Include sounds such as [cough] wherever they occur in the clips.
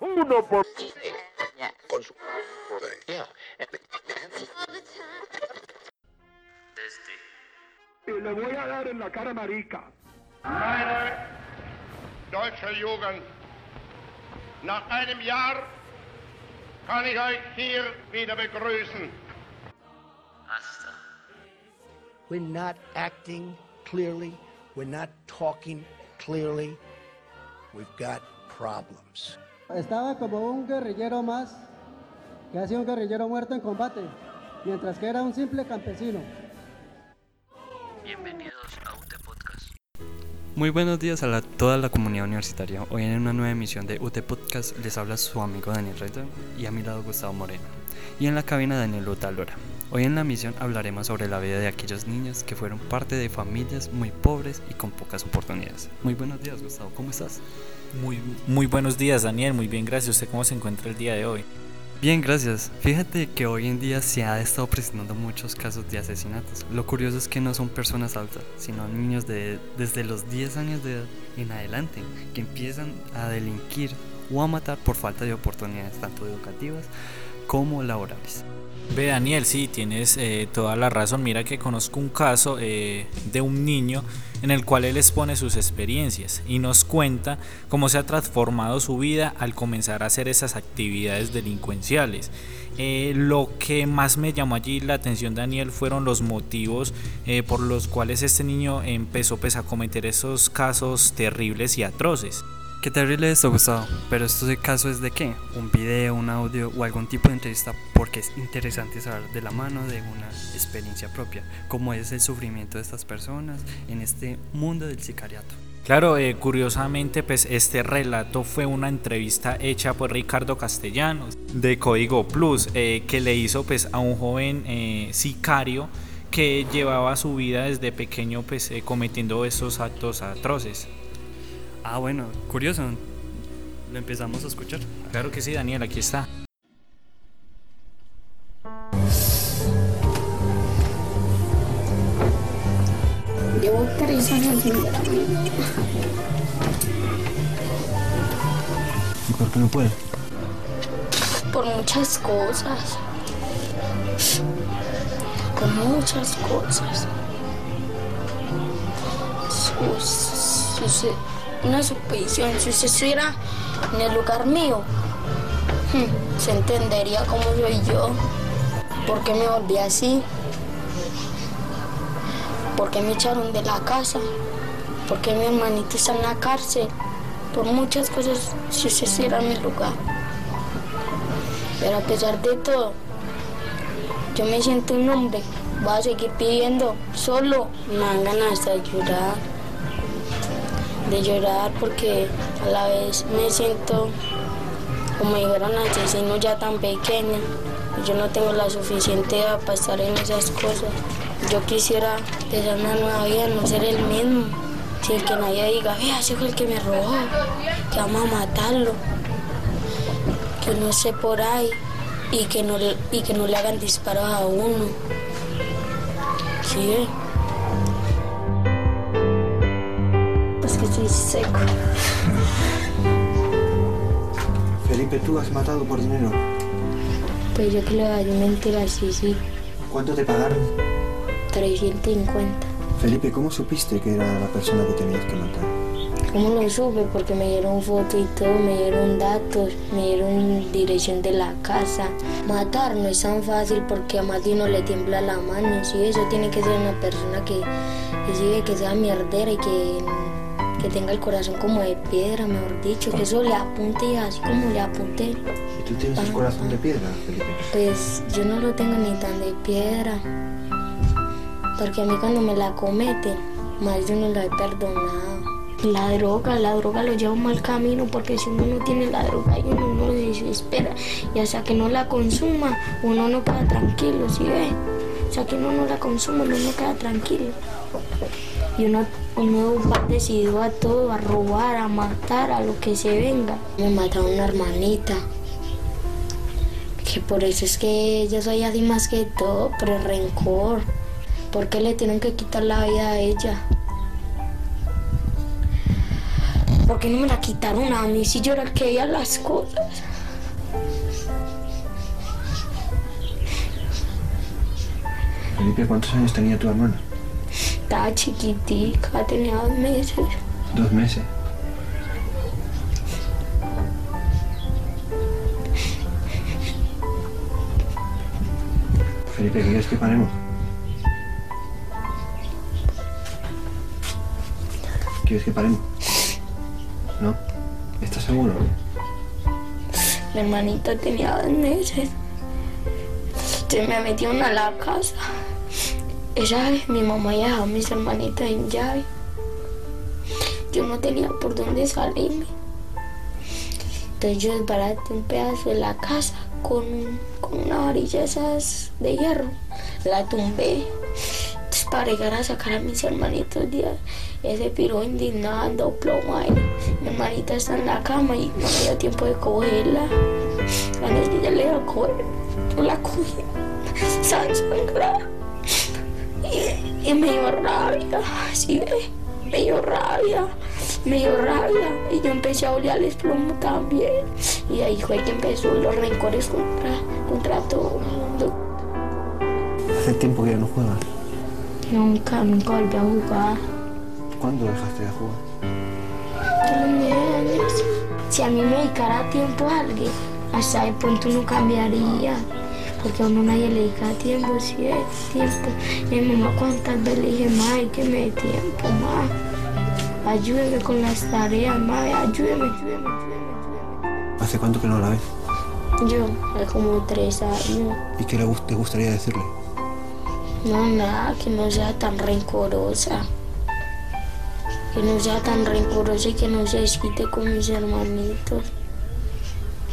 Uno por... Y le voy a dar en la cara marica. Meine deutsche Jugend, nach einem Jahr kann ich euch hier wieder begrüßen. We're not acting clearly. We're not talking clearly. We've got problems. Estaba como un guerrillero más, que ha sido un guerrillero muerto en combate, mientras que era un simple campesino. Bienvenidos a UT Podcast. Muy buenos días a la- toda la comunidad universitaria. Hoy en una nueva emisión de UT Podcast les habla su amigo Daniel Reiter y a mi lado Gustavo Moreno. Y en la cabina Daniel Luta Lora. Hoy en la misión hablaremos sobre la vida de aquellos niños que fueron parte de familias muy pobres y con pocas oportunidades. Muy buenos días Gustavo, ¿cómo estás? Muy, muy buenos días, Daniel. Muy bien, gracias. ¿Usted cómo se encuentra el día de hoy? Bien, gracias. Fíjate que hoy en día se ha estado presentando muchos casos de asesinatos. Lo curioso es que no son personas altas, sino niños de desde los 10 años de edad en adelante que empiezan a delinquir o a matar por falta de oportunidades tanto educativas como laborales. Ve, Daniel, sí, tienes eh, toda la razón. Mira que conozco un caso eh, de un niño en el cual él expone sus experiencias y nos cuenta cómo se ha transformado su vida al comenzar a hacer esas actividades delincuenciales. Eh, lo que más me llamó allí la atención, Daniel, fueron los motivos por los cuales este niño empezó pues, a cometer esos casos terribles y atroces. Qué terrible esto, Gustavo. Pero esto de caso es de qué? Un video, un audio o algún tipo de entrevista porque es interesante saber de la mano de una experiencia propia, cómo es el sufrimiento de estas personas en este mundo del sicariato. Claro, eh, curiosamente, pues este relato fue una entrevista hecha por Ricardo Castellanos de Código Plus, eh, que le hizo pues a un joven eh, sicario que llevaba su vida desde pequeño pues eh, cometiendo estos actos atroces. Ah, bueno, curioso. Lo empezamos a escuchar. Claro que sí, Daniel, aquí está. Llevo tres años sin ver a mi mamá. ¿Y por qué no puede? Por muchas cosas. Por muchas cosas. Sus- usted- una suposición, si usted estuviera en el lugar mío, hmm, se entendería cómo soy yo. ¿Por qué me volví así? ¿Por qué me echaron de la casa? ¿Por qué mi hermanito está en la cárcel? Por muchas cosas, si usted estuviera en mi lugar. Pero a pesar de todo, yo me siento un hombre. Voy a seguir pidiendo solo. Me dan ganas de llorar. De llorar porque a la vez me siento como un asesino ya tan pequeño. y Yo no tengo la suficiente edad para estar en esas cosas. Yo quisiera tener una nueva vida, no ser el mismo. Sin que nadie diga, vea, ese fue el que me robó, que vamos a matarlo que no esté por ahí y que no, y que no le hagan disparos a uno. Sí. Que estoy seco. Felipe, ¿tú has matado por dinero? Pues yo que le doy mentira, sí, sí. ¿Cuánto te pagaron? 350. Felipe, ¿cómo supiste que era la persona que tenías que matar? ¿Cómo lo supe? Porque me dieron foto y todo, me dieron datos, me dieron dirección de la casa. Matar no es tan fácil porque a más de uno le tiembla la mano. Sí, eso tiene que ser una persona que, que sigue, que sea mierdera y que, que tenga el corazón como de piedra, mejor dicho, que eso le apunte y así como le apunte. ¿Y tú tienes el corazón de piedra, Felipe? Pues yo no lo tengo ni tan de piedra. Porque a mí cuando me la cometen, más de uno lo he perdonado. La droga, la droga lo lleva un mal camino porque si uno no tiene la droga y uno no se desespera y hasta que no la consuma, uno no queda tranquilo, ¿sí ve? O sea que uno no la consuma, uno no queda tranquilo. Y uno, uno va decidido a todo, a robar, a matar, a lo que se venga. Me mataron una hermanita que por eso es que yo soy así más que todo, por el rencor. ¿Por qué le tienen que quitar la vida a ella? ¿por qué no me la quitaron a mí si yo era el que veía las cosas? Felipe, ¿cuántos años tenía tu hermana? Estaba chiquitica, tenía dos meses. Dos meses. Felipe, ¿quieres que paremos? ¿Quieres que paremos? ¿No? ¿Estás seguro? Mi hermanita tenía dos meses. Se me metieron a la casa. Esa vez mi mamá ya dejó a mis hermanitas en llave. Yo no tenía por dónde salirme. Entonces yo desbaraté un pedazo de la casa con, con una varilla esas de hierro. La tumbé. Entonces para llegar a sacar a mis hermanitos de ese piro indignado, plomo ahí. Mi hermanita está en la cama y no me dio tiempo de cogerla. Cuando ella le iba a coger, yo la cogí. [laughs] Sangrada. Y, y me dio rabia, ¿sí? Me dio rabia, me dio rabia. Y yo empecé a odiarles plomo también. Y ahí fue que empezó los rencores contra, contra todo el mundo. Hace tiempo que ya no juegas. Nunca, nunca volví a jugar. ¿Cuándo dejaste de jugar? Años. Si a mí me dedicara tiempo a alguien, hasta de pronto no cambiaría. Porque a uno nadie le dedica tiempo, si es tiempo. Y mi mamá cuántas veces le dije, madre, que me dé tiempo, ma. Ayúdeme con las tareas, madre, ayúdeme, ayúdeme, ayúdeme. ¿Hace cuánto que no la ves? Yo, hace como tres años. ¿Y qué le gust- te gustaría decirle? No, nada, que no sea tan rencorosa. Que no sea tan rencorosa y que no se desquite con mis hermanitos.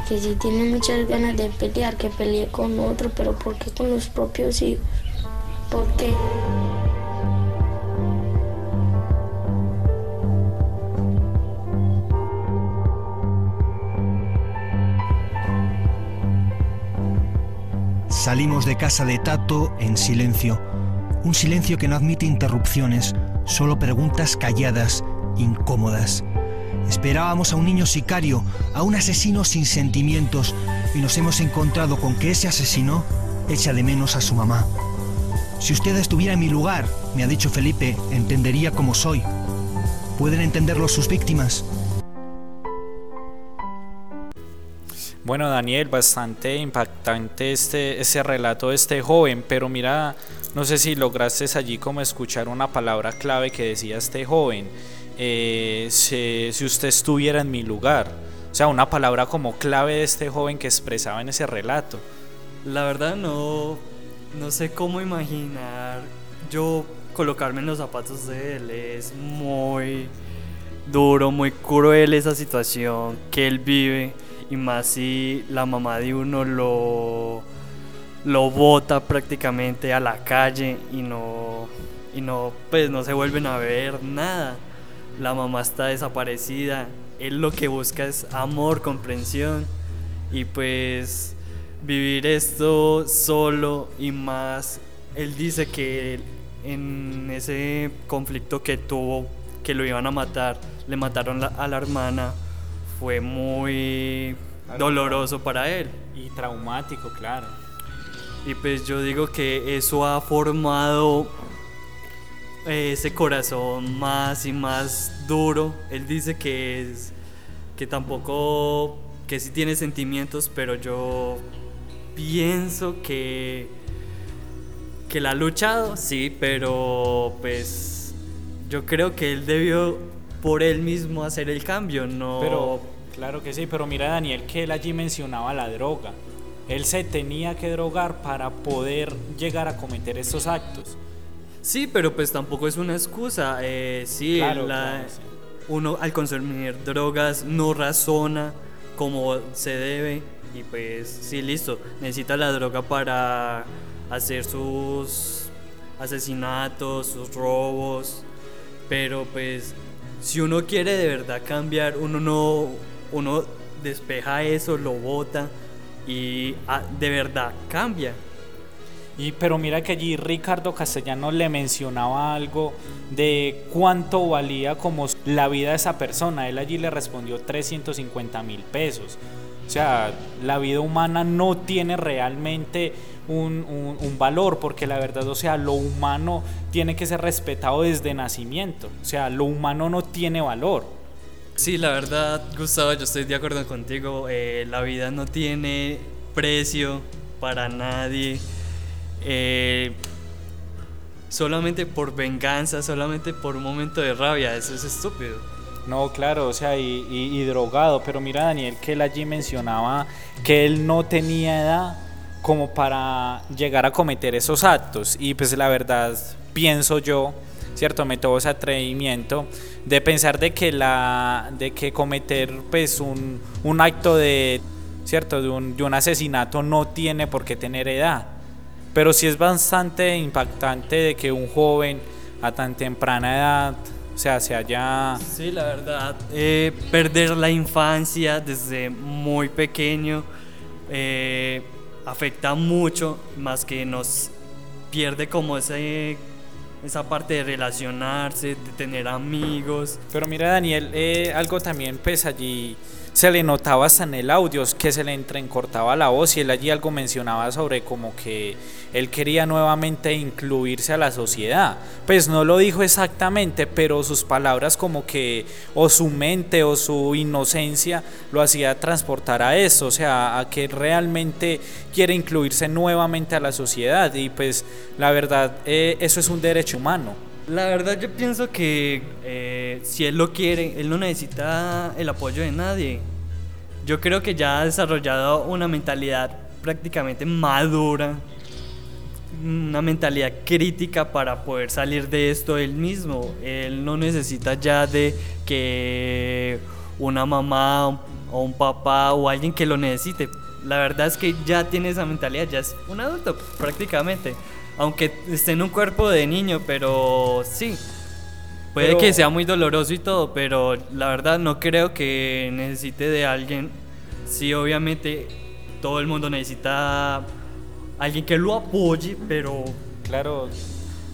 Que si tiene muchas ganas de pelear, que pelee con otro, pero ¿por qué con los propios hijos? ¿Por qué? Salimos de casa de Tato en silencio. Un silencio que no admite interrupciones, solo preguntas calladas, incómodas. Esperábamos a un niño sicario, a un asesino sin sentimientos, y nos hemos encontrado con que ese asesino echa de menos a su mamá. Si usted estuviera en mi lugar, me ha dicho Felipe, entendería cómo soy. ¿Pueden entenderlo sus víctimas? Bueno, Daniel, bastante impactante este, ese relato de este joven, pero mira, no sé si lograste allí como escuchar una palabra clave que decía este joven, eh, si, si usted estuviera en mi lugar, o sea, una palabra como clave de este joven que expresaba en ese relato. La verdad no, no sé cómo imaginar yo colocarme en los zapatos de él. Es muy duro, muy cruel esa situación que él vive. Y más si la mamá de uno lo, lo bota prácticamente a la calle y no, y no, pues no se vuelven a ver nada. La mamá está desaparecida. Él lo que busca es amor, comprensión. Y pues vivir esto solo y más, él dice que en ese conflicto que tuvo, que lo iban a matar, le mataron la- a la hermana, fue muy doloroso para él. Y traumático, claro. Y pues yo digo que eso ha formado ese corazón más y más duro. Él dice que es que tampoco que sí tiene sentimientos, pero yo pienso que que la ha luchado, sí, pero pues yo creo que él debió por él mismo hacer el cambio, no Pero, claro que sí, pero mira Daniel que él allí mencionaba la droga. Él se tenía que drogar para poder llegar a cometer estos actos. Sí, pero pues tampoco es una excusa. Eh, sí, Claro, la- claro, sí. uno al consumir drogas no razona como se debe y pues sí, listo, necesita la droga para hacer sus asesinatos, sus robos, pero pues si uno quiere de verdad cambiar, uno no, uno despeja eso, lo bota y ah, de verdad cambia. Y, pero mira que allí Ricardo Castellano le mencionaba algo de cuánto valía como la vida de esa persona. Él allí le respondió 350 mil pesos. O sea, la vida humana no tiene realmente un, valor, porque la verdad, o sea, lo humano tiene que ser respetado desde nacimiento. O sea, lo humano no tiene valor. Sí, la verdad, Gustavo, yo estoy de acuerdo contigo. Eh, la vida no tiene precio para nadie. Eh, solamente por venganza, solamente por un momento de rabia, eso es estúpido. No, claro, o sea, y, drogado, pero mira Daniel que él allí mencionaba que él no tenía edad como para llegar a cometer esos actos y pues la verdad pienso yo, cierto, me tuvo ese atrevimiento de pensar de que la de que cometer pues un, un acto de cierto de un, de un asesinato no tiene por qué tener edad pero sí es bastante impactante de que un joven a tan temprana edad, o sea, se haya... Sí, la verdad, eh, perder la infancia desde muy pequeño eh, afecta mucho, más que nos pierde como ese esa parte de relacionarse, de tener amigos. Pero mira Daniel, eh, algo también pues allí se le notaba hasta en el audio que se le entrecortaba la voz y él allí algo mencionaba sobre como que él quería nuevamente incluirse a la sociedad. Pues no lo dijo exactamente, pero sus palabras como que o su mente o su inocencia lo hacía transportar a eso, o sea, a que realmente quiere incluirse nuevamente a la sociedad y pues la verdad eh, eso es un derecho humano. La verdad yo pienso que eh, si él lo quiere, él no necesita el apoyo de nadie. Yo creo que ya ha desarrollado una mentalidad prácticamente madura, una mentalidad crítica para poder salir de esto él mismo. Él no necesita ya de que una mamá o un papá o alguien que lo necesite. La verdad es que ya tiene esa mentalidad, ya es un adulto prácticamente aunque esté en un cuerpo de niño, pero sí. Puede que sea muy doloroso y todo, pero la verdad no creo que necesite de alguien. Sí, obviamente todo el mundo necesita alguien que lo apoye, pero... Claro,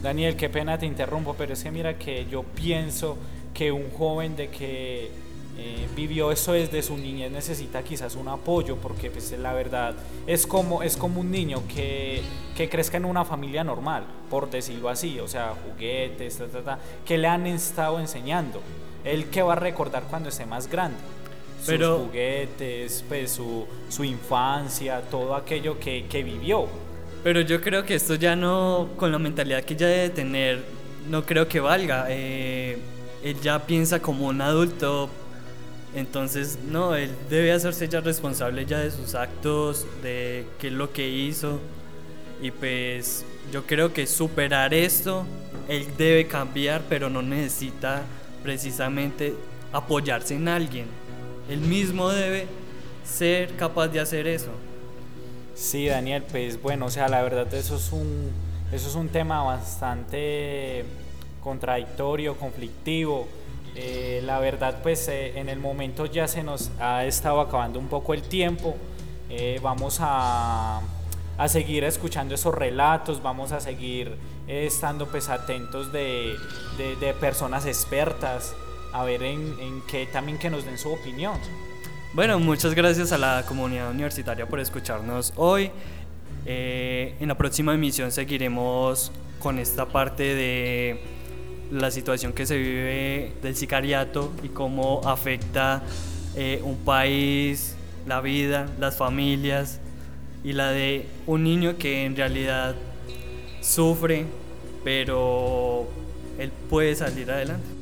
Daniel, qué pena te interrumpo, pero es que mira que yo pienso que un joven de que eh, vivió eso desde su niñez necesita quizás un apoyo porque pues la verdad es como, es como un niño que, que crezca en una familia normal, por decirlo así, o sea, juguetes, que le han estado enseñando. Él que va a recordar cuando esté más grande. Sus juguetes, pues su, su infancia, todo aquello que, que vivió. Pero yo creo que esto ya no, con la mentalidad que ya debe tener, no creo que valga. Eh, él ya piensa como un adulto entonces, no, él debe hacerse ya responsable ya de sus actos, de qué es lo que hizo. Y pues yo creo que superar esto, él debe cambiar, pero no necesita precisamente apoyarse en alguien. Él mismo debe ser capaz de hacer eso. Sí, Daniel, pues bueno, o sea, la verdad eso es un, eso es un tema bastante contradictorio, conflictivo eh, la verdad, pues eh, en el momento ya se nos ha estado acabando un poco el tiempo. Eh, vamos a, a, seguir escuchando esos relatos, vamos a seguir estando pues atentos de, de, de, personas expertas, a ver en, en qué también que nos den su opinión. Bueno, muchas gracias a la comunidad universitaria por escucharnos hoy. en la próxima emisión seguiremos con esta parte de la situación que se vive del sicariato y cómo afecta eh, un país, la vida, las familias y la de un niño que en realidad sufre, pero él puede salir adelante.